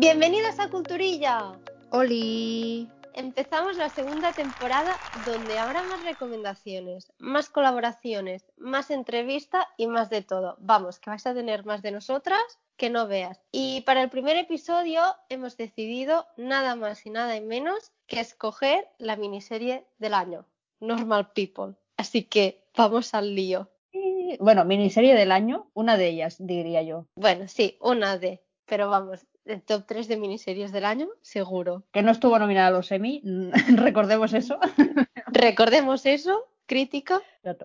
Bienvenidos a Culturilla. Oli. Empezamos la segunda temporada donde habrá más recomendaciones, más colaboraciones, más entrevista y más de todo. Vamos, que vais a tener más de nosotras que no veas. Y para el primer episodio hemos decidido nada más y nada menos que escoger la miniserie del año, Normal People. Así que vamos al lío. Bueno, miniserie del año, una de ellas, diría yo. Bueno, sí, una de, pero vamos, el top 3 de miniseries del año, seguro. Que no estuvo nominada a los Emmy, recordemos eso. Recordemos eso, crítica.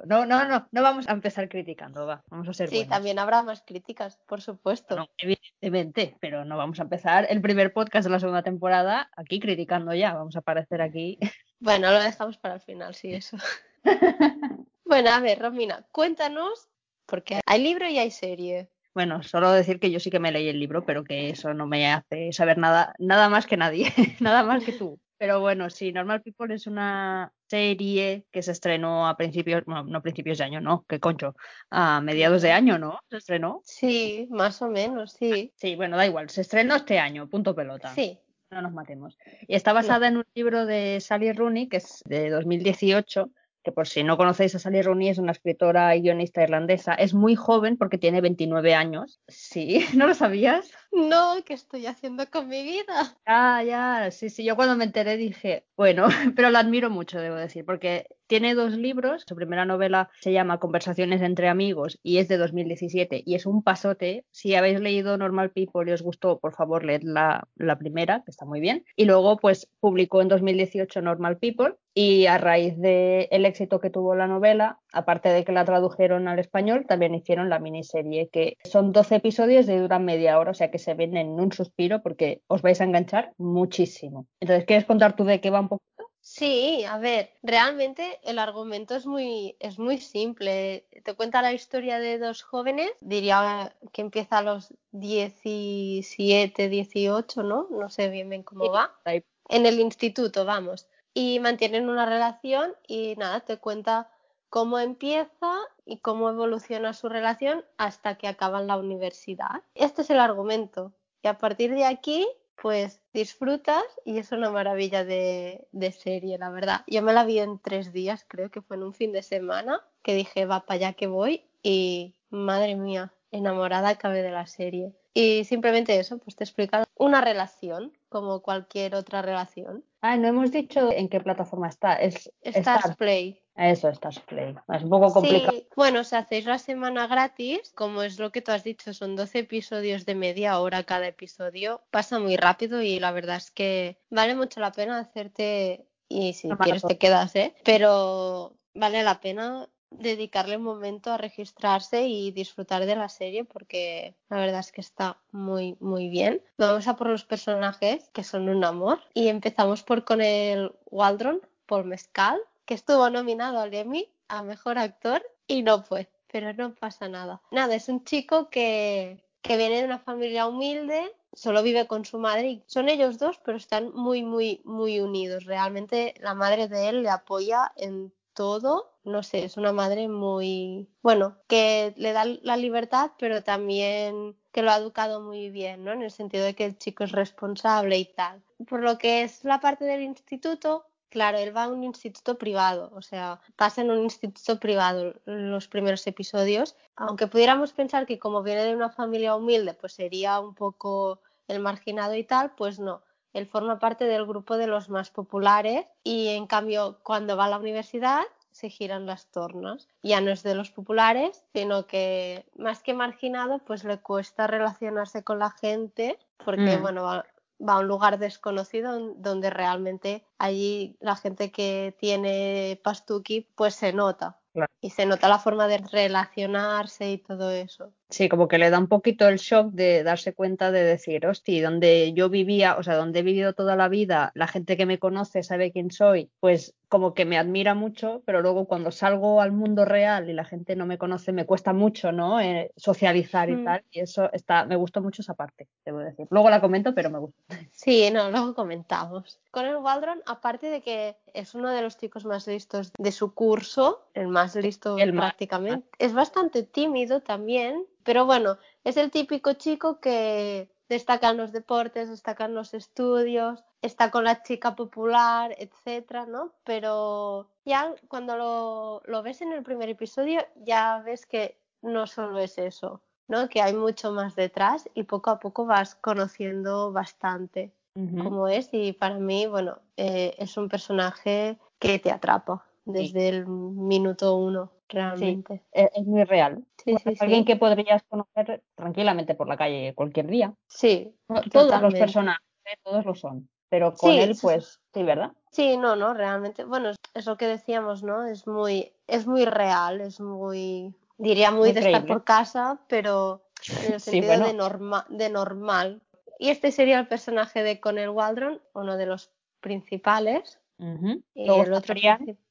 No, no, no, no vamos a empezar criticando, va, vamos a ser Sí, también habrá más críticas, por supuesto. No, evidentemente, pero no vamos a empezar el primer podcast de la segunda temporada aquí criticando ya, vamos a aparecer aquí. Bueno, lo dejamos para el final, sí, eso. bueno, a ver, Romina, cuéntanos, porque hay libro y hay serie. Bueno, solo decir que yo sí que me leí el libro, pero que eso no me hace saber nada, nada más que nadie, nada más que tú. Pero bueno, sí, Normal People es una serie que se estrenó a principios, bueno, no principios de año, no, qué concho, a mediados de año, ¿no? ¿Se estrenó? Sí, más o menos, sí. Sí, bueno, da igual, se estrenó este año, punto pelota. Sí. No nos matemos. Y está basada en un libro de Sally Rooney, que es de 2018, que por si no conocéis a Sally Rooney, es una escritora y guionista irlandesa. Es muy joven porque tiene 29 años. Sí, ¿no lo sabías? No, ¿qué estoy haciendo con mi vida? Ah, ya, sí, sí. Yo cuando me enteré dije, bueno, pero la admiro mucho, debo decir, porque tiene dos libros. Su primera novela se llama Conversaciones entre amigos y es de 2017 y es un pasote. Si habéis leído Normal People y os gustó, por favor, leed la, la primera, que está muy bien. Y luego, pues, publicó en 2018 Normal People y a raíz del éxito que tuvo la novela, aparte de que la tradujeron al español, también hicieron la miniserie, que son 12 episodios de duran media hora, o sea que se ven en un suspiro porque os vais a enganchar muchísimo. Entonces, ¿quieres contar tú de qué va un poquito? Sí, a ver, realmente el argumento es muy, es muy simple. Te cuenta la historia de dos jóvenes, diría que empieza a los 17, 18, ¿no? No sé bien bien cómo va. En el instituto, vamos. Y mantienen una relación y nada, te cuenta cómo empieza y cómo evoluciona su relación hasta que acaban la universidad. Este es el argumento. Y a partir de aquí pues disfrutas y es una maravilla de, serie, la verdad. Yo me la vi en tres días, creo que fue en un fin de semana, que dije, va para allá que voy y madre mía, enamorada acabé de la serie. Y simplemente eso, pues te explica una relación, como cualquier otra relación. Ah, no hemos dicho en qué plataforma está. Es Stars Play. Eso, Stars Play. Es un poco complicado. Sí, bueno, si hacéis la semana gratis, como es lo que tú has dicho, son 12 episodios de media hora cada episodio, pasa muy rápido y la verdad es que vale mucho la pena hacerte, y si quieres te quedas, ¿eh? Pero vale la pena dedicarle un momento a registrarse y disfrutar de la serie porque la verdad es que está muy muy bien. Vamos a por los personajes que son un amor y empezamos por con el Waldron, Paul Mescal, que estuvo nominado al Emmy a mejor actor y no fue, pero no pasa nada. Nada, es un chico que, que viene de una familia humilde solo vive con su madre y son ellos dos, pero están muy, muy, muy unidos. Realmente la madre de él le apoya en todo, no sé, es una madre muy, bueno, que le da la libertad, pero también que lo ha educado muy bien, ¿no? En el sentido de que el chico es responsable y tal. Por lo que es la parte del instituto, claro, él va a un instituto privado, o sea, pasa en un instituto privado los primeros episodios, aunque pudiéramos pensar que como viene de una familia humilde, pues sería un poco el marginado y tal, pues no él forma parte del grupo de los más populares y en cambio cuando va a la universidad se giran las tornas. Ya no es de los populares, sino que más que marginado, pues le cuesta relacionarse con la gente porque, mm. bueno, va, va, a un lugar desconocido donde realmente allí la gente que tiene pastuki pues se nota. Y se nota la forma de relacionarse y todo eso. Sí, como que le da un poquito el shock de darse cuenta de decir, hostia, donde yo vivía, o sea, donde he vivido toda la vida, la gente que me conoce sabe quién soy, pues como que me admira mucho, pero luego cuando salgo al mundo real y la gente no me conoce, me cuesta mucho, ¿no? Eh, socializar y mm. tal, y eso está, me gustó mucho esa parte, debo decir. Luego la comento, pero me gusta. Sí, no, luego comentamos. Con el Waldron, aparte de que es uno de los chicos más listos de su curso, el más listo prácticamente, es bastante tímido también, pero bueno, es el típico chico que destaca en los deportes, destaca en los estudios, está con la chica popular, etcétera, ¿no? Pero ya cuando lo, lo ves en el primer episodio, ya ves que no solo es eso, ¿no? Que hay mucho más detrás y poco a poco vas conociendo bastante cómo es y para mí, bueno, eh, es un personaje que te atrapa desde el minuto uno, realmente. E-, es, muy real. alguien que podrías conocer tranquilamente por la calle cualquier día. Sí. Todos los personajes, todos lo son. Pero con él, pues, sí, ¿verdad? Sí, no, no, realmente, bueno, es, lo que decíamos, ¿no? Es muy, es muy real, es muy, diría muy, de estar por casa, pero en el sentido de, de normal. Y este sería el personaje de Conel Waldron, uno de los principales. Y el otro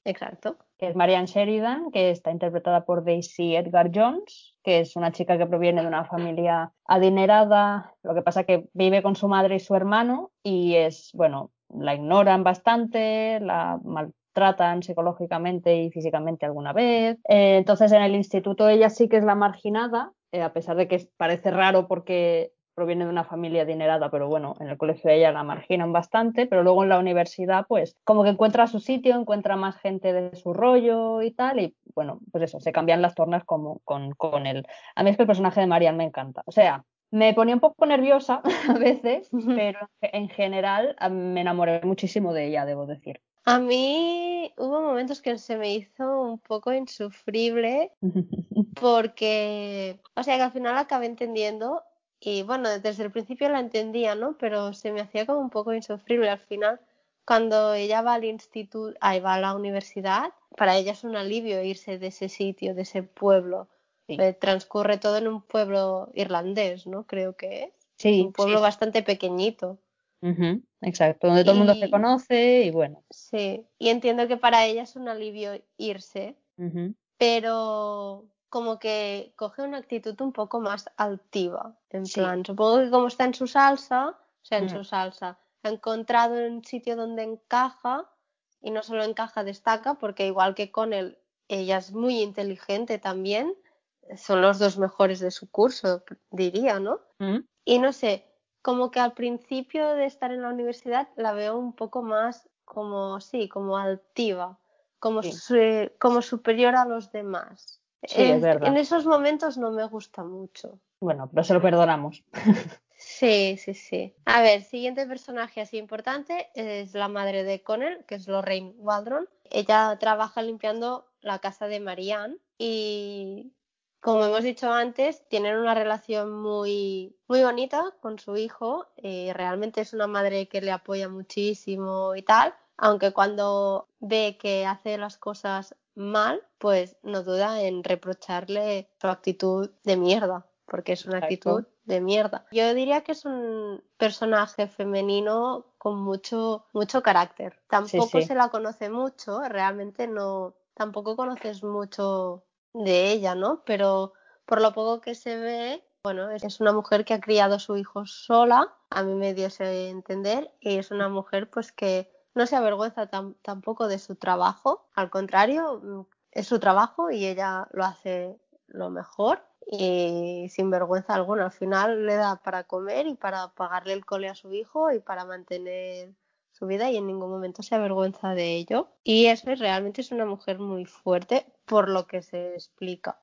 exacto. Que es Marianne Sheridan, que está interpretada por Daisy Edgar Jones, que es una chica que proviene de una familia adinerada. Lo que pasa que vive con su madre y su hermano y es, bueno, la ignoran bastante, la maltratan psicológicamente y físicamente alguna vez. Eh, entonces en el instituto ella sí que es la marginada, eh, a pesar de que parece raro porque proviene de una familia adinerada, pero bueno, en el colegio ella la marginan bastante, pero luego en la universidad, pues como que encuentra su sitio, encuentra más gente de su rollo y tal, y bueno, pues eso, se cambian las tornas como con, con él. A mí es que el personaje de Marian me encanta. O sea, me ponía un poco nerviosa a veces, pero en general me enamoré muchísimo de ella, debo decir. A mí hubo momentos que se me hizo un poco insufrible porque, o sea, que al final acabé entendiendo y bueno, desde el principio la entendía, ¿no? Pero se me hacía como un poco insufrible al final. Cuando ella va al instituto, ahí va a la universidad, para ella es un alivio irse de ese sitio, de ese pueblo. Eh, transcurre todo en un pueblo irlandés, ¿no? Creo que es. Sí. Un pueblo bastante pequeñito. exacto, donde todo el mundo se conoce y bueno. Sí, y entiendo que para ella es un alivio irse, pero como que coge una actitud un poco más altiva. En plan, supongo que como está en su salsa, o sea, en su mm. salsa, ha encontrado un sitio donde encaja y no solo encaja, destaca, porque igual que con él, ella es muy inteligente también, son los dos mejores de su curso, diría, ¿no? Mm. Y no sé, como que al principio de estar en la universidad la veo un poco más como, sí, como altiva, como, como superior a los demás. Sí, es verdad. En esos momentos no me gusta mucho. Bueno, pero se lo perdonamos. Sí, sí, sí. A ver, siguiente personaje así importante es la madre de Connell, que es Lorraine Waldron. Ella trabaja limpiando la casa de Marianne y, como hemos dicho antes, tienen una relación muy, muy bonita con su hijo. y realmente es una madre que le apoya muchísimo y tal, aunque cuando ve que hace las cosas mal, pues no duda en reprocharle su actitud de mierda, porque es una actitud de mierda. Yo diría que es un personaje femenino con mucho, mucho carácter. Tampoco se la conoce mucho, realmente no, tampoco conoces mucho de ella, ¿no? Pero por lo poco que se ve, bueno, es una mujer que ha criado a su hijo sola, a mí me dio ese entender, y es una mujer pues que no se avergüenza tampoco de su trabajo, al contrario, mm, es su trabajo y ella lo hace lo mejor y sin vergüenza alguna. Al final le da para comer y para pagarle el cole a su hijo y para mantener su vida y en ningún momento se avergüenza de ello. Y eso realmente es una mujer muy fuerte por lo que se explica.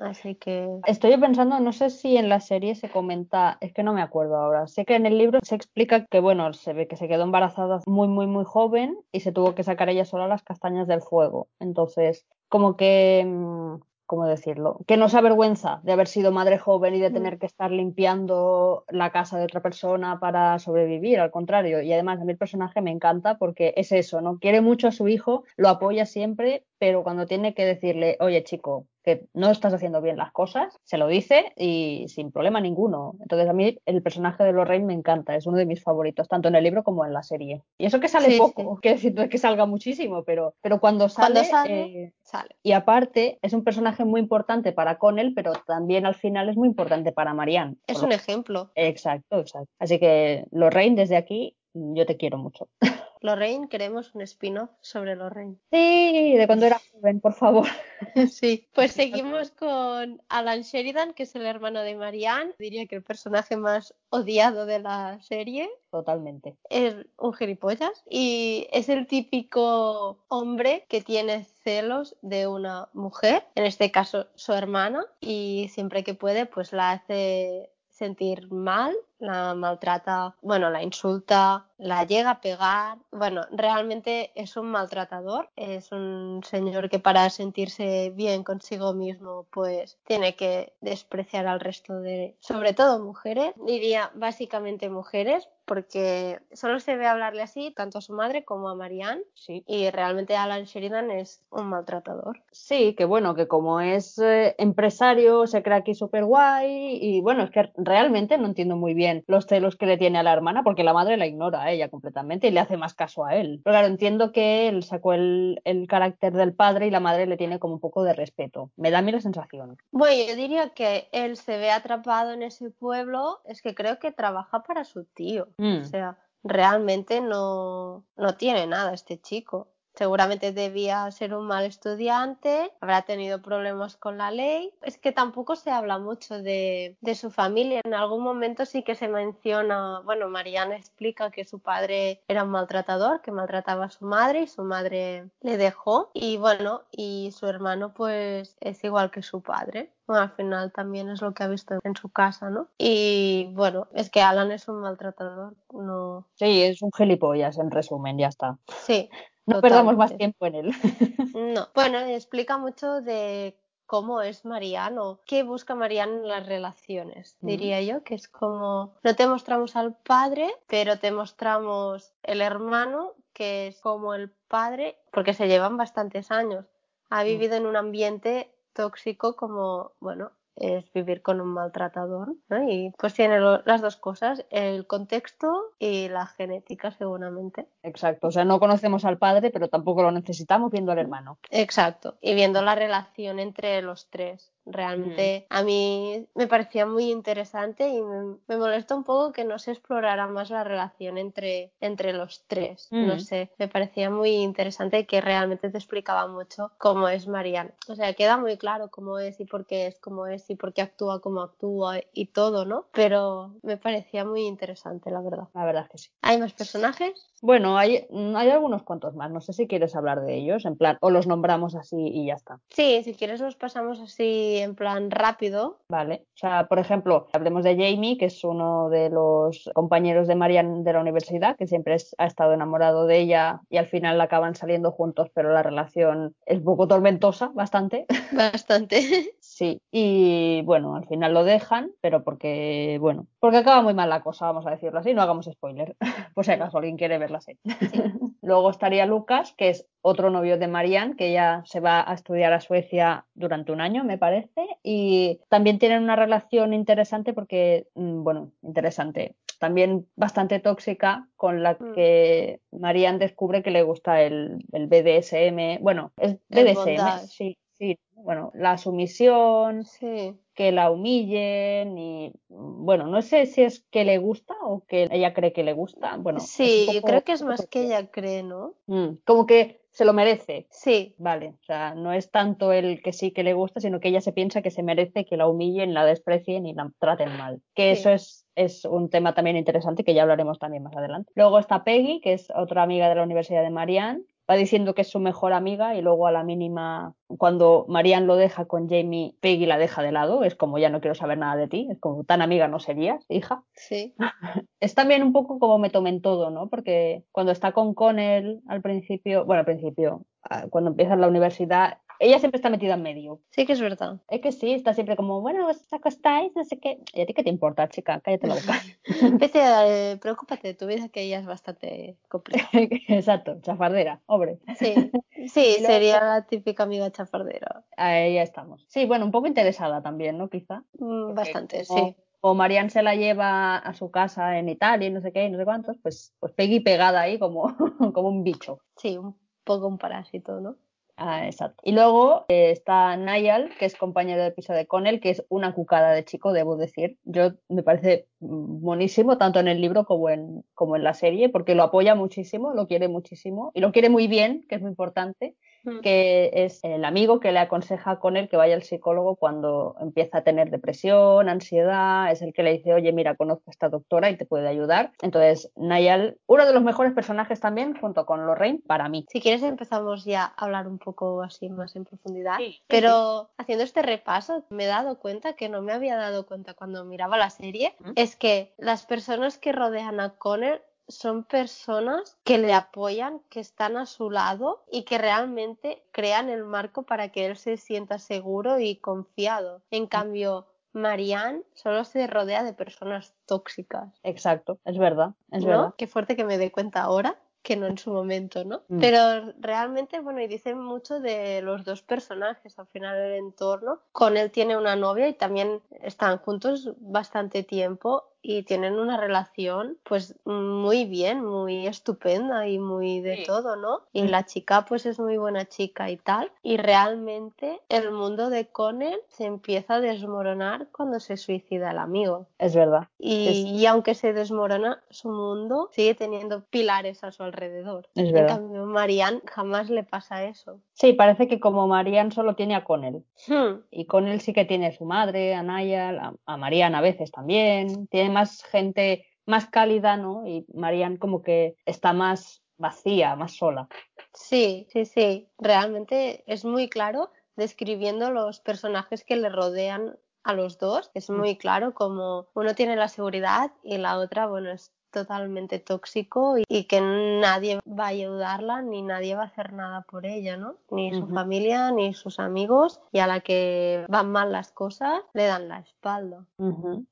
Así que. Estoy pensando, no sé si en la serie se comenta, es que no me acuerdo ahora. Sé que en el libro se explica que, bueno, se ve que se quedó embarazada muy, muy, muy joven y se tuvo que sacar ella sola las castañas del fuego. Entonces, como que mm, ¿cómo decirlo? Que no se avergüenza de haber sido madre joven y de mm. tener que estar limpiando la casa de otra persona para sobrevivir, al contrario. Y además a mí el personaje me encanta porque es eso, ¿no? Quiere mucho a su hijo, lo apoya siempre, pero cuando tiene que decirle, oye chico, que no estás haciendo bien las cosas, se lo dice y sin problema ninguno. Entonces a mí el personaje de Lorraine me encanta, es uno de mis favoritos, tanto en el libro como en la serie. Y eso que sale poco, que decir, no es que salga muchísimo, pero, pero cuando sale, eh, sale, Y aparte es un personaje muy importante para Connell, pero también al final es muy importante para Marianne. Es un ejemplo. Exacto, exacto. Así que Lorraine, desde aquí, yo te quiero mucho. Lorraine, queremos un spin-off sobre Lorraine. Sí, de cuando era joven, por favor. Sí, pues seguimos con Alan Sheridan, que es el hermano de Marianne. Diría que el personaje más odiado de la serie. Totalmente. Es un gilipollas y es el típico hombre que tiene celos de una mujer, en este caso su hermana, y siempre que puede pues la hace sentir mal, la maltrata, bueno, la insulta, la llega a pegar. Bueno, realmente es un maltratador, es un señor que para sentirse bien consigo mismo, pues tiene que despreciar al resto de, sobre todo mujeres, diría básicamente mujeres, porque solo se ve hablarle así tanto a su madre como a Marianne. Sí. Y realmente Alan Sheridan es un maltratador. Sí, que bueno, que como es eh, empresario, se cree aquí súper guay. Y bueno, es que realmente no entiendo muy bien los celos que le tiene a la hermana, porque la madre la ignora a ella completamente y le hace más caso a él. Pero claro, entiendo que él sacó el, el carácter del padre y la madre le tiene como un poco de respeto. Me da a mí la sensación. Bueno, yo diría que él se ve atrapado en ese pueblo, es que creo que trabaja para su tío. Mm. O sea, realmente no, no tiene nada este chico. Seguramente debía ser un mal estudiante, habrá tenido problemas con la ley. Es que tampoco se habla mucho de, de su familia. En algún momento sí que se menciona, bueno, Mariana explica que su padre era un maltratador, que maltrataba a su madre y su madre le dejó. Y bueno, y su hermano pues es igual que su padre. Bueno, al final también es lo que ha visto en su casa, ¿no? Y bueno, es que Alan es un maltratador, no. Sí, es un gilipollas, en resumen, ya está. Sí. No perdamos más tiempo en él. No. Bueno, explica mucho de cómo es Mariano, qué busca Mariano en las relaciones, Mm. diría yo, que es como no te mostramos al padre, pero te mostramos el hermano, que es como el padre, porque se llevan bastantes años. Ha Mm. vivido en un ambiente tóxico como, bueno, es vivir con un maltratador, ¿no? Y pues tiene lo- las dos cosas, el contexto y la genética seguramente. Exacto, o sea, no conocemos al padre, pero tampoco lo necesitamos viendo al hermano. Exacto. Y viendo la relación entre los tres. Realmente a mí me parecía muy interesante y me, me molesta un poco que no se explorara más la relación entre, entre los tres. No Mm. sé, me parecía muy interesante que realmente te explicaba mucho cómo es Marianne. O sea, queda muy claro cómo es y por qué es como es y por qué actúa como actúa y todo, ¿no? Pero me parecía muy interesante, la verdad. La verdad que sí. ¿Hay más personajes? Bueno, hay, mm, hay algunos cuantos más, no sé si quieres hablar de ellos, en plan, o los nombramos así y ya está. Sí, si quieres los pasamos así en plan rápido. Vale, o sea, por ejemplo, hablemos de Jamie, que es uno de los compañeros de Marianne de la universidad, que siempre es- ha estado enamorado de ella y al final acaban saliendo juntos, pero la relación es un poco tormentosa, bastante. Bastante. Sí, y bueno, al final lo dejan, pero porque, bueno, porque acaba muy mal la cosa, vamos a decirlo así, no hagamos spoiler, por si acaso alguien quiere ver la serie. Luego estaría Lucas, que es otro novio de Marianne, que ya se va a estudiar a Suecia durante un año, me parece, y también tienen una relación interesante porque, mm, bueno, interesante, también bastante tóxica, con la Mm. que Marianne descubre que le gusta el, el BDSM, bueno, es BDSM, sí, sí, bueno, la sumisión, Sí. que la humillen y bueno, no sé si es que le gusta o que ella cree que le gusta. Bueno, sí, yo creo que es más que ella cree, ¿no? Mm, como que se lo merece. Sí, Vale, o sea, no es tanto el que sí que le gusta, sino que ella se piensa que se merece que la humillen, la desprecien y la traten mal. Que Sí. eso es, es un tema también interesante que ya hablaremos también más adelante. Luego está Peggy, que es otra amiga de la Universidad de Marianne. Va diciendo que es su mejor amiga y luego a la mínima, cuando Marianne lo deja con Jamie, Peggy la deja de lado. Es como ya no quiero saber nada de ti. Es como tan amiga no serías, hija sí. es también un poco como me tomen todo, ¿no? Porque cuando está con Connell al principio, bueno, al principio, ah, cuando empieza en la universidad, ella siempre está metida en medio. Sí que es verdad. Es que sí, está siempre como, bueno, os acostáis, no sé qué. ¿Y a ti qué te importa, chica? Cállate la boca. Vete, eh, preocúpate de tu vida, que ella es bastante complicada. Exacto, chafardera, hombre. Sí, sí, sería la típica amiga chafardera. Ahí ya estamos. Sí, bueno, un poco interesada también, ¿no? Quizá. Mm, Bastante, como- sí. O Marianne se la lleva a su casa en Italia y no sé qué, y no sé cuántos, pues, pues Peggy pegada ahí como, como un bicho. Sí, un poco un parásito, ¿no? Ah, exacto. Y luego eh, está Niall, que es compañero de piso de Connell, que es una cucada de chico, debo decir. Yo me parece buenísimo, tanto en el libro como en, como en la serie, porque lo apoya muchísimo, lo quiere muchísimo y lo quiere muy bien, que es muy importante. Que es el amigo que le aconseja con él que vaya al psicólogo cuando empieza a tener depresión, ansiedad, es el que le dice, oye, mira, conozco a esta doctora y te puede ayudar. Entonces, Nayal, uno de los mejores personajes también, junto con Lorraine, para mí. Si quieres empezamos ya a hablar un poco así más en profundidad, pero haciendo este repaso me he dado cuenta que no me había dado cuenta cuando miraba la serie, ¿Mm? es que las personas que rodean a Connor son personas que le apoyan, que están a su lado y que realmente crean el marco para que él se sienta seguro y confiado. En cambio, Marianne solo se rodea de personas tóxicas. Exacto, es verdad, es verdad. Qué fuerte que me dé cuenta ahora que no en su momento, ¿no? Mm. Pero realmente, bueno, y dice mucho de los dos personajes al final del entorno. Con él tiene una novia y también están juntos bastante tiempo y tienen una relación pues muy bien, muy estupenda y muy de todo, ¿no? Y mm. la chica pues es muy buena chica y tal. Y realmente el mundo de Connell se empieza a desmoronar cuando se suicida el amigo. Es verdad. Y, aunque se desmorona su mundo, sigue teniendo pilares a su alrededor. Es verdad. En cambio, Marianne jamás le pasa eso. Sí, parece que como Marianne solo tiene a Connell. Hmm. Y Connell sí que tiene a su madre, a Naya, a, a Marianne a veces también. Tiene más gente más cálida, ¿no? Y Marianne como que está más vacía, más sola. Sí, sí, sí. Realmente es muy claro describiendo los personajes que le rodean a los dos. Es muy mm. claro como uno tiene la seguridad y la otra, bueno, es totalmente tóxico y, que nadie va a ayudarla ni nadie va a hacer nada por ella, ¿no? Ni su familia ni sus amigos y a la que van mal las cosas le dan la espalda.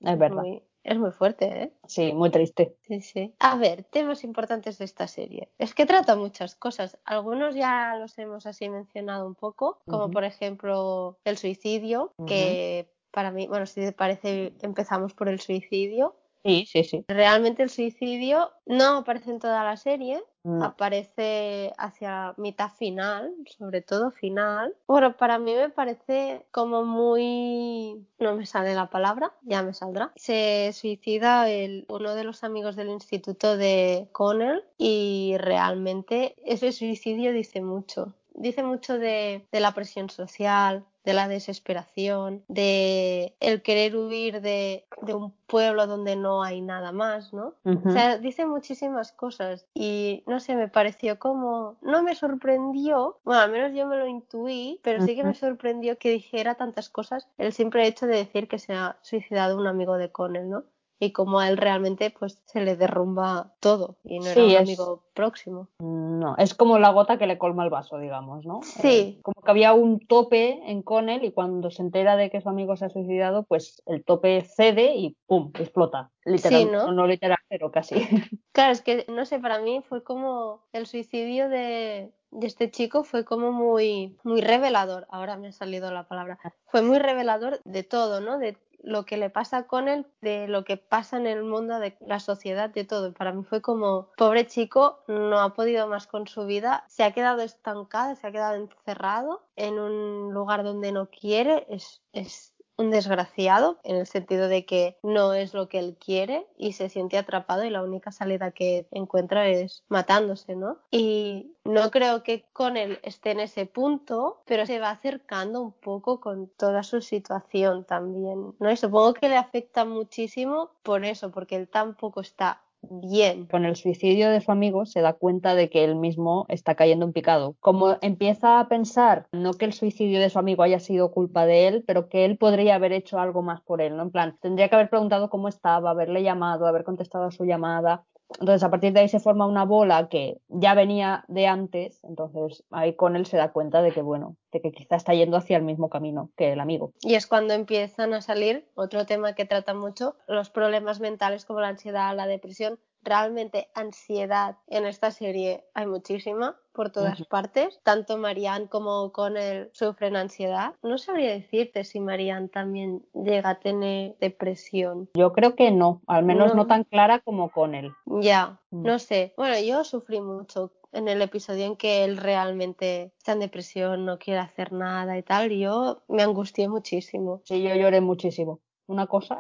Es verdad. Es muy fuerte, ¿eh? Sí, muy triste. Sí, sí. A ver, temas importantes de esta serie. Es que trata muchas cosas. Algunos ya los hemos así mencionado un poco, como por ejemplo el suicidio, que para mí, bueno, si te parece, empezamos por el suicidio. Sí, sí, sí. Realmente el suicidio no aparece en toda la serie, aparece hacia mitad final, sobre todo final. Bueno, para mí me parece como muy... no me sale la palabra, ya me saldrá. Se suicida el, uno de los amigos del instituto de Connell y realmente ese suicidio dice mucho. Dice mucho de, de la presión social, de la desesperación, de el querer huir de, un pueblo donde no hay nada más, ¿no? O sea, dice muchísimas cosas y no sé, me pareció como, no me sorprendió, bueno, al menos yo me lo intuí, pero sí que me sorprendió que dijera tantas cosas el simple hecho de decir que se ha suicidado un amigo de Connell, ¿no? Y como a él realmente pues se le derrumba todo y no era un amigo próximo. No, es como la gota que le colma el vaso, digamos, ¿no? Sí. Eh, como que había un tope en Connell y cuando se entera de que su amigo se ha suicidado, pues el tope cede y ¡pum! explota. Literal, ¿no? no literal, pero casi. Claro, es que no sé, para mí fue como el suicidio de, de este chico fue como muy, muy revelador. Ahora me ha salido la palabra. Fue muy revelador de todo, ¿no? De lo que le pasa con él, de lo que pasa en el mundo, de la sociedad, de todo. Para mí fue como, pobre chico, no ha podido más con su vida, se ha quedado estancado, se ha quedado encerrado en un lugar donde no quiere, es, es un desgraciado en el sentido de que no es lo que él quiere y se siente atrapado y la única salida que encuentra es matándose, ¿no? Y no creo que con él esté en ese punto, pero se va acercando un poco con toda su situación también, ¿no? Y supongo que le afecta muchísimo por eso, porque él tampoco está bien. Con el suicidio de su amigo se da cuenta de que él mismo está cayendo en picado. Como empieza a pensar, no que el suicidio de su amigo haya sido culpa de él, pero que él podría haber hecho algo más por él, ¿no? En plan, tendría que haber preguntado cómo estaba, haberle llamado, haber contestado a su llamada. Entonces, a partir de ahí se forma una bola que ya venía de antes, entonces ahí con él se da cuenta de que, bueno, de que quizá está yendo hacia el mismo camino que el amigo. Y es cuando empiezan a salir, otro tema que trata mucho, los problemas mentales como la ansiedad, la depresión, realmente ansiedad en esta serie hay muchísima por todas partes. Tanto Marianne como Connell sufren ansiedad. No sabría decirte si Marianne también llega a tener depresión. Yo creo que no, al menos no, tan clara como Connell. Ya, mm. no sé. Bueno, yo sufrí mucho en el episodio en que él realmente está en depresión, no quiere hacer nada y tal, yo me angustié muchísimo. Sí, yo lloré muchísimo. Una cosa.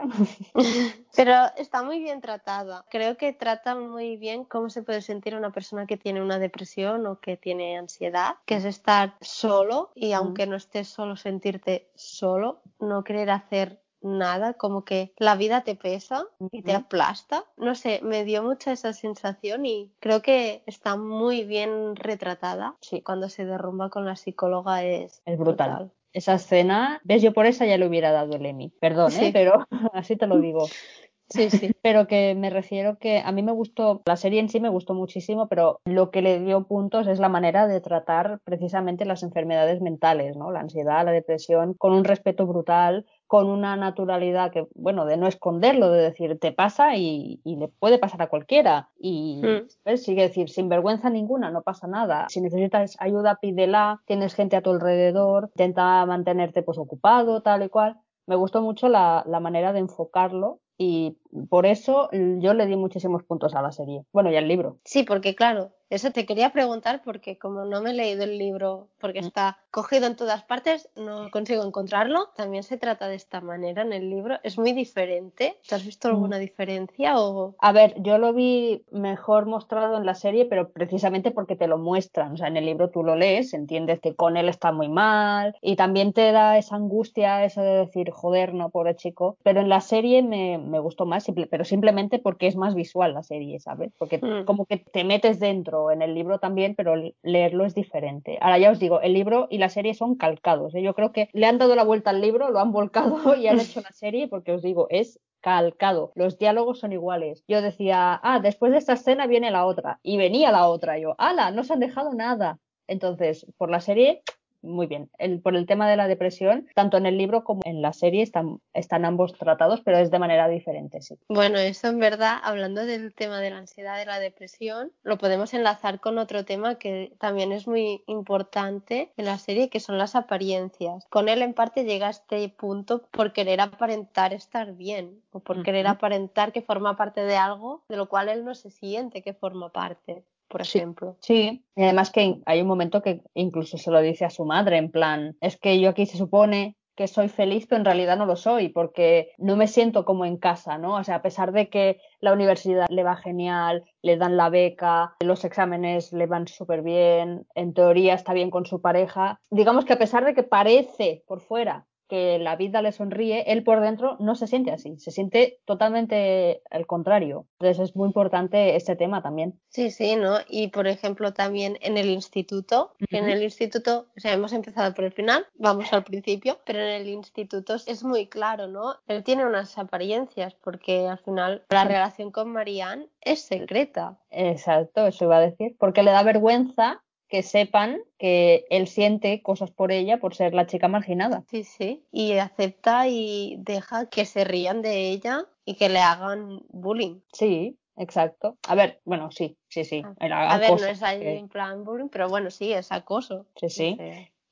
Pero está muy bien tratada. Creo que trata muy bien cómo se puede sentir una persona que tiene una depresión o que tiene ansiedad, que es estar solo y aunque no estés solo, sentirte solo, no querer hacer nada, como que la vida te pesa y te aplasta. No sé, me dio mucha esa sensación y creo que está muy bien retratada. Sí, cuando se derrumba con la psicóloga es, es brutal. Esa escena, ves, yo por esa ya le hubiera dado el Emmy. Perdón, ¿eh? pero así te lo digo. Sí, sí. Pero que me refiero que a mí me gustó, la serie en sí me gustó muchísimo, pero lo que le dio puntos es la manera de tratar precisamente las enfermedades mentales, ¿no? La ansiedad, la depresión, con un respeto brutal, con una naturalidad que, bueno, de no esconderlo, de decir, te pasa y, le puede pasar a cualquiera. Y, mm. Sigue decir, sin vergüenza ninguna, no pasa nada. Si necesitas ayuda, pídela, tienes gente a tu alrededor, intenta mantenerte pues ocupado, tal y cual. Me gustó mucho la, la manera de enfocarlo y por eso yo le di muchísimos puntos a la serie. Bueno, y al libro. Sí, porque claro, eso te quería preguntar porque como no me he leído el libro porque mm. está cogido en todas partes, no consigo encontrarlo. También se trata de esta manera en el libro. Es muy diferente. ¿Te has visto mm. alguna diferencia o...? A ver, yo lo vi mejor mostrado en la serie, pero precisamente porque te lo muestran. O sea, en el libro tú lo lees, entiendes que con él está muy mal y también te da esa angustia, eso de decir, joder, no, pobre chico. Pero en la serie me, me gustó más, pero simplemente porque es más visual la serie, ¿sabes? Porque mm. como que te metes dentro en el libro también, pero leerlo es diferente. Ahora ya os digo, el libro y la serie son calcados. ¿eh? Yo creo que le han dado la vuelta al libro, lo han volcado y han hecho la serie, porque os digo, es calcado. Los diálogos son iguales. Yo decía, ah, después de esta escena viene la otra. Y venía la otra. Yo, ala, no se han dejado nada. Entonces, por la serie, muy bien. El, por el tema de la depresión, tanto en el libro como en la serie están, están ambos tratados, pero es de manera diferente, sí. Bueno, eso en verdad, hablando del tema de la ansiedad y la depresión, lo podemos enlazar con otro tema que también es muy importante en la serie, que son las apariencias. Con él en parte llega a este punto por querer aparentar estar bien o por querer aparentar que forma parte de algo de lo cual él no se siente que forma parte por ejemplo. Sí, y además que hay un momento que incluso se lo dice a su madre, en plan, es que yo aquí se supone que soy feliz, pero en realidad no lo soy, porque no me siento como en casa, ¿no? O sea, a pesar de que la universidad le va genial, le dan la beca, los exámenes le van súper bien, en teoría está bien con su pareja, digamos que a pesar de que parece por fuera que la vida le sonríe, él por dentro no se siente así, se siente totalmente al contrario. Entonces es muy importante este tema también. Sí, sí, ¿no? Y por ejemplo también en el instituto, en el instituto, o sea, hemos empezado por el final, vamos al principio, pero en el instituto es muy claro, ¿no? Él tiene unas apariencias porque al final la relación con Marianne es secreta. Exacto, eso iba a decir, porque le da vergüenza que sepan que él siente cosas por ella por ser la chica marginada. Sí, sí, y acepta y deja que se rían de ella y que le hagan bullying. Sí, exacto. A ver, bueno, sí, sí, sí. Ah, a ver, no es ahí en plan bullying, pero bueno, sí, es acoso. Sí, sí.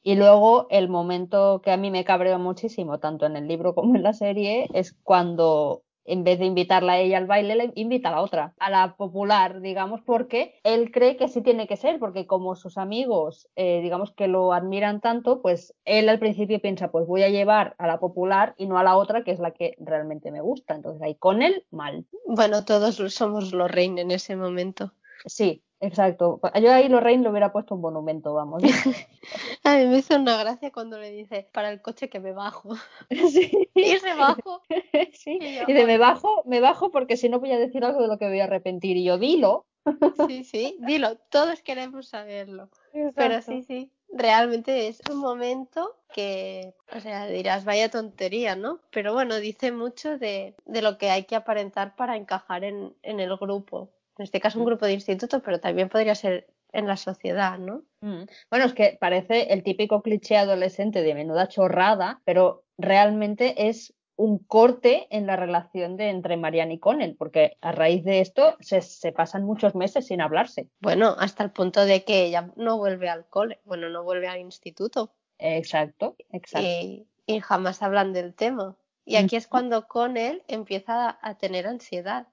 Y luego el momento que a mí me cabreó muchísimo, tanto en el libro como en la serie, es cuando en vez de invitarla a ella al baile, le invita a la otra, a la popular, digamos, porque él cree que sí tiene que ser, porque como sus amigos, eh, digamos que lo admiran tanto, pues él al principio piensa, pues voy a llevar a la popular y no a la otra, que es la que realmente me gusta. Entonces ahí con él, mal. Bueno, todos somos los reyes en ese momento. Sí, Exacto. Yo ahí Lorraine le hubiera puesto un monumento, vamos. A mí me hizo una gracia cuando le dice, para el coche que me bajo. Sí. Y se bajo. Sí. Y, dice, me bajo, me bajo porque si no voy a decir algo de lo que voy a arrepentir. Y yo, dilo. Sí, sí, dilo. Todos queremos saberlo. Pero sí, sí. Realmente es un momento que, o sea, dirás, vaya tontería, ¿no? Pero bueno, dice mucho de, de lo que hay que aparentar para encajar en, en el grupo en este caso un grupo de instituto, pero también podría ser en la sociedad, ¿no? Mm. Bueno, es que parece el típico cliché adolescente de menuda chorrada, pero realmente es un corte en la relación de entre Marianne y Connell, porque a raíz de esto se, pasan muchos meses sin hablarse. Bueno, hasta el punto de que ella no vuelve al cole, bueno, no vuelve al instituto. Exacto, exacto. Y, jamás hablan del tema. Y aquí es cuando Connell empieza a tener ansiedad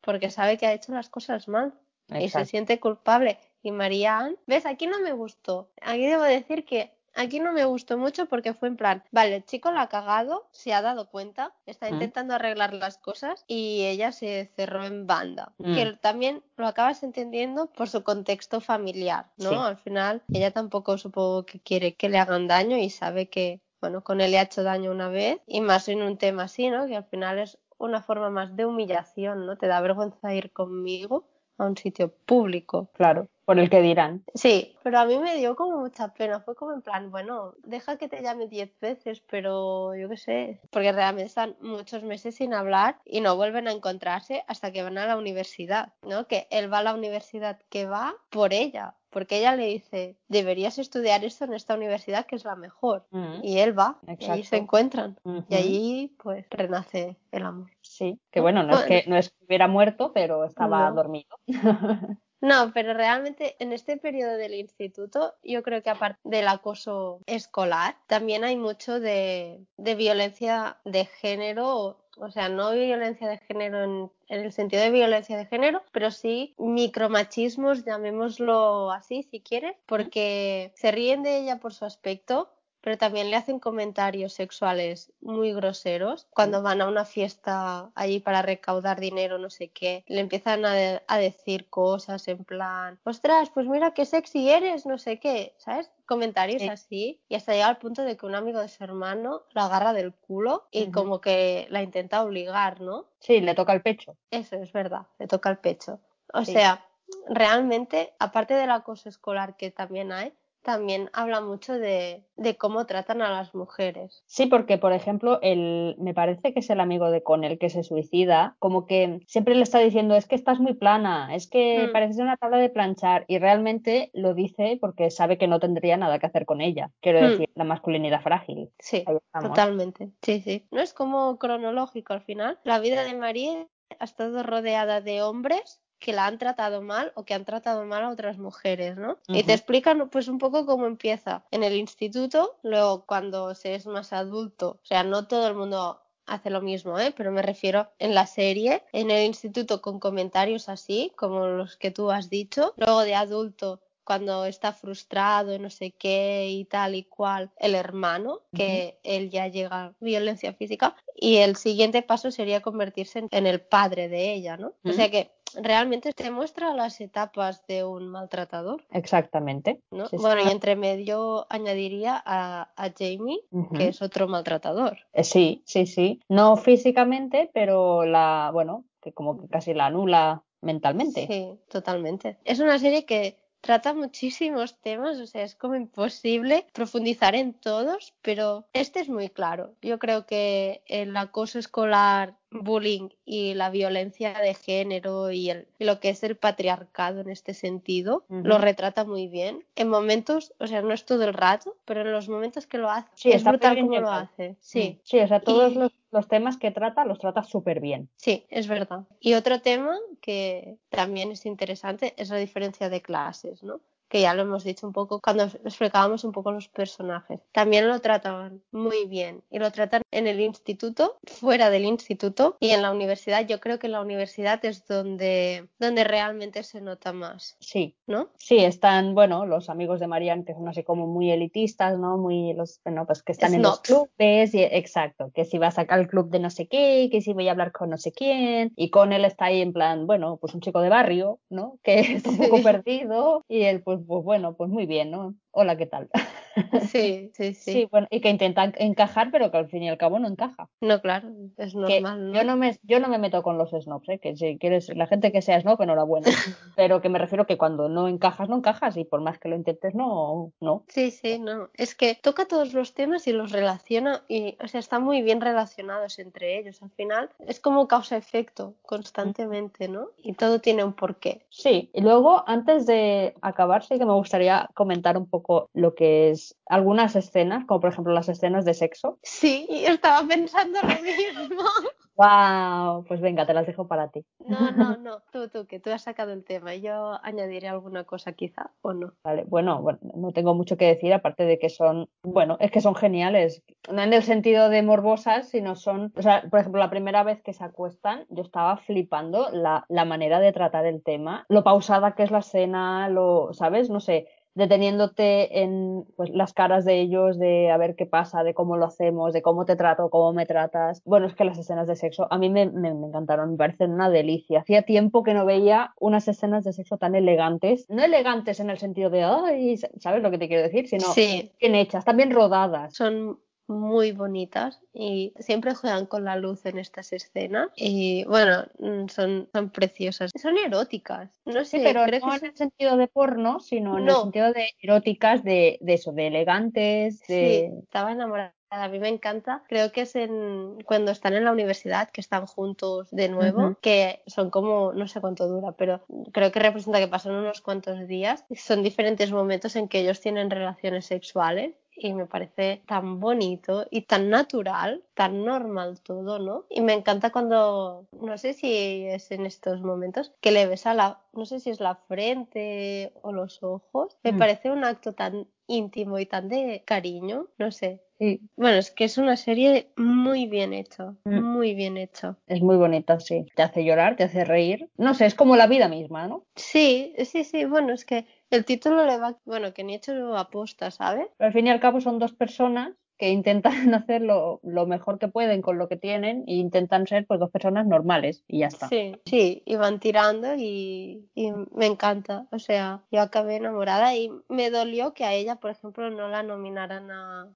porque sabe que ha hecho las cosas mal y se siente culpable. y Marianne. ¿Ves? Aquí no me gustó. Aquí debo decir que Aquí no me gustó mucho porque fue en plan, vale, el chico la ha cagado, se ha dado cuenta, está intentando arreglar las cosas y ella se cerró en banda. Mm. Que también lo acabas entendiendo por su contexto familiar, ¿no? Sí. Al final, ella tampoco supongo que quiere que le hagan daño y sabe que, bueno, con él le ha hecho daño una vez y más en un tema así, ¿no? Que al final es una forma más de humillación, ¿no? Te da vergüenza ir conmigo a un sitio público. Claro, por el que dirán. Sí, pero a mí me dio como mucha pena. Fue como en plan, bueno, deja que te llame diez veces, pero yo qué sé. Porque realmente están muchos meses sin hablar y no vuelven a encontrarse hasta que van a la universidad, ¿no? Que él va a la universidad que va por ella. Porque ella le dice, deberías estudiar esto en esta universidad que es la mejor. Mm. Y él va, y ahí se encuentran. Y ahí, pues, renace el amor. Sí, que bueno, no es que no es que hubiera muerto, pero estaba No. dormido. No, pero realmente en este periodo del instituto, yo creo que aparte del acoso escolar, también hay mucho de, violencia de género, o sea, no violencia de género en, en el sentido de violencia de género, pero sí micromachismos, llamémoslo así si quieres, porque se ríen de ella por su aspecto, pero también le hacen comentarios sexuales muy groseros. Cuando van a una fiesta allí para recaudar dinero, no sé qué, le empiezan a, de- a decir cosas en plan, ostras, pues mira qué sexy eres, no sé qué, ¿sabes? Comentarios Sí. así. Y hasta llega al punto de que un amigo de su hermano la agarra del culo y como que la intenta obligar, ¿no? Sí, le toca el pecho. Eso es verdad, le toca el pecho. O Sí. sea, realmente, aparte del acoso escolar que también hay, también habla mucho de, de cómo tratan a las mujeres. Sí, porque por ejemplo, el, me parece que es el amigo de Connell que se suicida, como que siempre le está diciendo, es que estás muy plana, es que Mm. pareces una tabla de planchar, y realmente lo dice porque sabe que no tendría nada que hacer con ella. Quiero Mm. decir, la masculinidad frágil. Sí, totalmente. Sí, sí. No es como cronológico al final. La vida de María ha estado rodeada de hombres que la han tratado mal o que han tratado mal a otras mujeres, ¿no? Y te explican pues un poco cómo empieza en el instituto, luego cuando se es más adulto, o sea, no todo el mundo hace lo mismo, ¿eh? Pero me refiero en la serie, en el instituto con comentarios así, como los que tú has dicho, luego de adulto cuando está frustrado, no sé qué y tal y cual, el hermano, que él ya llega a violencia física, y el siguiente paso sería convertirse en, el padre de ella, ¿no? O Ujú. sea que realmente te muestra las etapas de un maltratador, Exactamente. ¿no? Sí, sí. bueno, y entre medio añadiría a, a Jamie, que es otro maltratador. Eh, Sí, sí, sí. No físicamente, pero la, bueno, que como que casi la anula mentalmente. Sí, totalmente. Es una serie que trata muchísimos temas, o sea, es como imposible profundizar en todos, pero este es muy claro. Yo creo que el acoso escolar, bullying y la violencia de género y, el, y lo que es el patriarcado en este sentido, lo retrata muy bien. En momentos, o sea, no es todo el rato, pero en los momentos que lo hace, Sí, es brutal como lo hace. Mm. Sí. Sí, o sea, todos Y- los, los temas que trata los trata súper bien. Sí, es verdad. Y otro tema que también es interesante es la diferencia de clases, ¿no? Que ya lo hemos dicho un poco cuando explicábamos un poco los personajes. También lo trataban muy bien y lo tratan en el instituto, fuera del instituto y en la universidad. Yo creo que en la universidad es donde, donde realmente se nota más, Sí, ¿no? sí, están, bueno, los amigos de Marianne que son así como muy elitistas, ¿no? Muy, los, bueno, pues que están en los clubes, y, exacto, que si va a sacar el club de no sé qué, que si voy a hablar con no sé quién, y con él está ahí en plan, bueno, pues un chico de barrio, ¿no? Que está un poco Sí. perdido, y él, pues, pues bueno, pues muy bien, ¿no? Hola, ¿qué tal? Sí, sí, sí. Sí, bueno, y que intenta encajar, pero que al fin y al cabo no encaja. No, claro, es normal, ¿no? yo no me yo no me meto con los snobs, ¿eh? que si quieres la gente que sea snob enhorabuena, pero que me refiero que cuando no encajas no encajas y por más que lo intentes no no. Sí, sí, no. Es que toca todos los temas y los relaciona y, o sea, están muy bien relacionados entre ellos. Al final es como causa-efecto constantemente, ¿no? Y todo tiene un porqué. Sí, y luego antes de acabar sí que me gustaría comentar un poco lo que es algunas escenas, como por ejemplo las escenas de sexo. Sí, estaba pensando lo mismo. Wow, pues venga, te las dejo para ti. No, no, no, tú, tú, que tú has sacado el tema. Yo añadiré alguna cosa quizá o no. Vale, bueno, bueno, no tengo mucho que decir aparte de que son, bueno, es que son geniales. No en el sentido de morbosas, sino son, o sea, por ejemplo, la primera vez que se acuestan, yo estaba flipando la, la manera de tratar el tema, lo pausada que es la escena, lo, ¿sabes? No sé, deteniéndote en pues, las caras de ellos, de a ver qué pasa, de cómo lo hacemos, de cómo te trato, cómo me tratas. Bueno, es que las escenas de sexo a mí me, me, encantaron, me parecen una delicia. Hacía tiempo que no veía unas escenas de sexo tan elegantes, no elegantes en el sentido de, ay, ¿sabes lo que te quiero decir? Sino bien hechas, también rodadas. Son muy bonitas y siempre juegan con la luz en estas escenas y bueno, mm, son, son preciosas. Son eróticas, no sé, pero no en el sentido de porno, sino en el sentido de eróticas, de, de eso, de elegantes. De... Sí, estaba enamorada. A mí me encanta, creo que es en cuando están en la universidad, que están juntos de nuevo, que son como, no sé cuánto dura, pero creo que representa que pasan unos cuantos días. Son diferentes momentos en que ellos tienen relaciones sexuales y me parece tan bonito y tan natural, tan normal todo, ¿no? Y me encanta cuando, no sé si es en estos momentos, que le ves a la, no sé si es la frente o los ojos, me mm. parece un acto tan íntimo y tan de cariño, no sé. Sí. Bueno, es que es una serie muy bien hecha, mm. muy bien hecha. Es muy bonita, sí. Te hace llorar, te hace reír. No sé, es como la vida misma, ¿no? Sí, sí, sí. Bueno, es que el título le va, bueno, que ni hecho aposta, ¿sabes? Pero al fin y al cabo son dos personas que intentan hacer lo, mejor que pueden con lo que tienen e intentan ser pues dos personas normales y ya está. Sí, sí, y van tirando y, me encanta. O sea, yo acabé enamorada y me dolió que a ella, por ejemplo, no la nominaran a,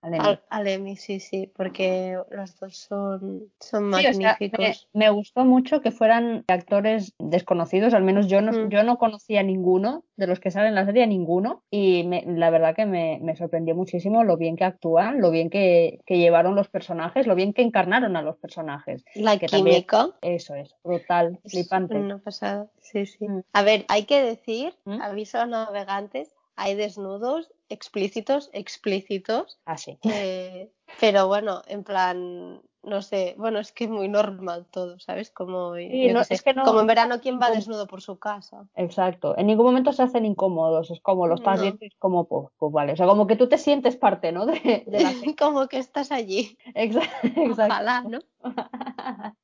al, Emmy. sí, sí, porque los dos son, son magníficos. me, gustó mucho que fueran actores desconocidos, al menos yo no, yo no conocía ninguno de los que salen en la serie, ninguno, y la verdad que me, me sorprendió muchísimo lo bien que actúan, lo bien que que, llevaron los personajes, lo bien que encarnaron a los personajes. La química. eso es, brutal, flipante. No pasado, sí, sí. Mm. A ver, hay que decir, ¿Mm? aviso a navegantes, hay desnudos explícitos, explícitos. Ah, sí. Eh, pero bueno, en plan, no sé, bueno, es que es muy normal todo, ¿sabes? Como, es que como en verano, ¿quién va desnudo por su casa? Exacto, en ningún momento se hacen incómodos, es como lo estás viendo y es como, pues, pues, vale, o sea, como que tú te sientes parte, ¿no? De, la... como que estás allí. Exacto. Ojalá, ¿no?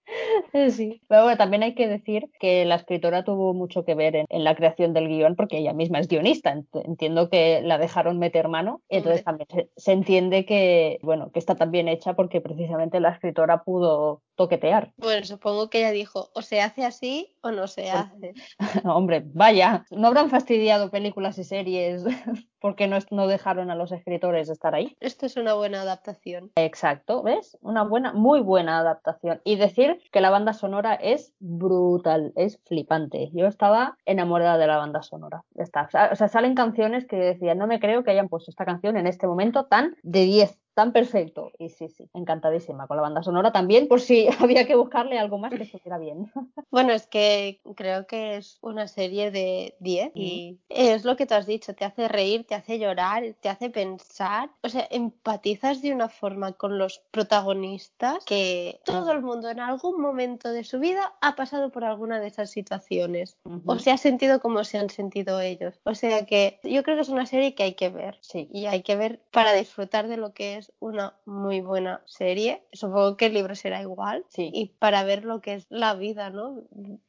sí. Pero bueno, también hay que decir que la escritora tuvo mucho que ver en, la creación del guion porque ella misma es guionista. Entiendo que la dejaron meter mano entonces también se, entiende que, bueno, que está tan bien hecha porque precisamente la escritora pudo toquetear. Bueno, supongo que ella dijo, o se hace así o no se hace. Hombre, vaya, no habrán fastidiado películas y series porque no, no dejaron a los escritores estar ahí. Esto es una buena adaptación. Exacto, ¿ves? Una buena, muy buena adaptación. Y decir que la banda sonora es brutal, es flipante. Yo estaba enamorada de la banda sonora. Está. O sea, salen canciones que decía, no me creo que hayan puesto esta canción en este momento tan de 10 tan perfecto. Y sí, sí, encantadísima con la banda sonora también, por si había que buscarle algo más que estuviera bien. Bueno, es que creo que es una serie de 10 y es lo que tú has dicho, te hace reír, te hace llorar, te hace pensar, o sea, empatizas de una forma con los protagonistas que todo el mundo en algún momento de su vida ha pasado por alguna de esas situaciones o se ha sentido como se han sentido ellos. O sea que yo creo que es una serie que hay que ver sí. y hay que ver para disfrutar de lo que es una muy buena serie. Supongo que el libro será igual. Sí. Y para ver lo que es la vida, ¿no?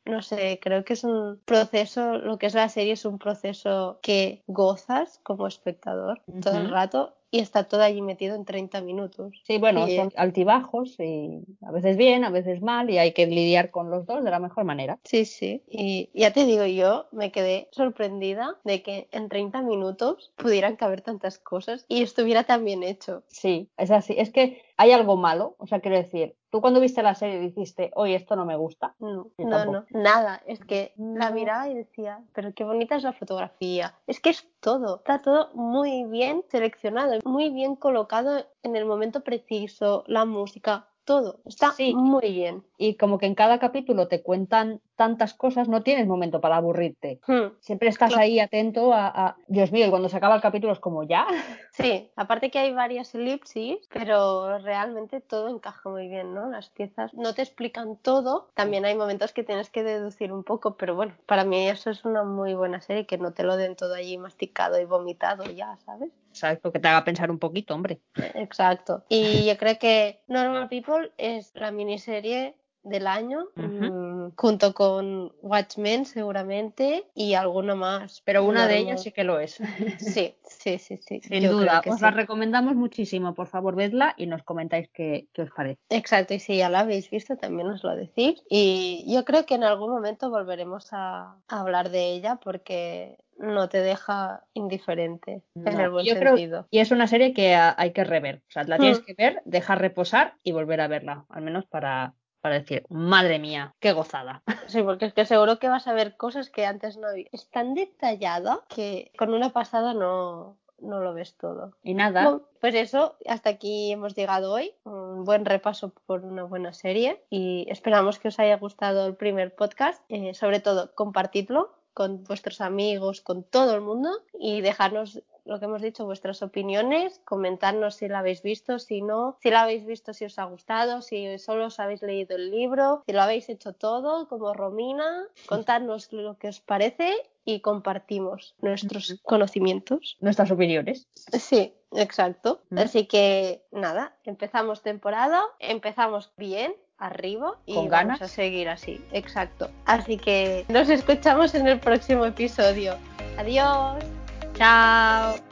No sé, creo que es un proceso, lo que es la serie es un proceso que gozas como espectador todo el rato y está todo allí metido en 30 minutos. Sí, bueno, son altibajos y a veces bien, a veces mal y hay que lidiar con los dos de la mejor manera. Sí, sí. Y ya te digo, yo me quedé sorprendida de que en 30 minutos pudieran caber tantas cosas y estuviera tan bien hecho. Sí, es así. Es que hay algo malo, o sea, quiero decir, tú cuando viste la serie dijiste, oye, esto no me gusta. No, no, no, nada. Es que la miraba y decía, pero qué bonita es la fotografía. Es que es todo, está todo muy bien seleccionado, muy bien colocado en el momento preciso, la música, todo. Está muy bien. Y como que en cada capítulo te cuentan tantas cosas, no tienes momento para aburrirte. Hmm. Siempre estás ahí atento a, Dios mío, y cuando se acaba el capítulo es como ya. Sí, aparte que hay varias elipsis, pero realmente todo encaja muy bien, ¿no? Las piezas no te explican todo, también hay momentos que tienes que deducir un poco, pero bueno, para mí eso es una muy buena serie, que no te lo den todo allí masticado y vomitado ya, ¿sabes? Exacto, que te haga pensar un poquito, hombre. Exacto. Y yo creo que Normal People es la miniserie del año, mm, junto con Watchmen seguramente y alguna más. Pero una de ellas sí que lo es. Sí, sí, sí, sí. Sin duda, os la recomendamos muchísimo, por favor, vedla y nos comentáis qué, qué, os parece. Exacto, y si ya la habéis visto también os lo decís. Y yo creo que en algún momento volveremos a, hablar de ella porque no te deja indiferente en el buen sentido. y es una serie que hay que rever. O sea, la tienes hmm. que ver, dejar reposar y volver a verla, al menos para, para decir, madre mía, qué gozada. Sí, porque es que seguro que vas a ver cosas que antes no había. Es tan detallada que con una pasada no, no lo ves todo. Y nada. pues eso, hasta aquí hemos llegado hoy. Un buen repaso por una buena serie y esperamos que os haya gustado el primer podcast. Eh, sobre todo, compartidlo con vuestros amigos, con todo el mundo y dejarnos lo que hemos dicho, vuestras opiniones, comentarnos si la habéis visto, si no, si la habéis visto, si os ha gustado, si solo os habéis leído el libro, si lo habéis hecho todo, como Romina, contadnos lo que os parece y compartimos nuestros conocimientos. Nuestras opiniones. Sí, exacto. Así que nada, empezamos temporada, empezamos bien, arriba y Con vamos a seguir así. Exacto. Así que nos escuchamos en el próximo episodio. Adiós. Ciao.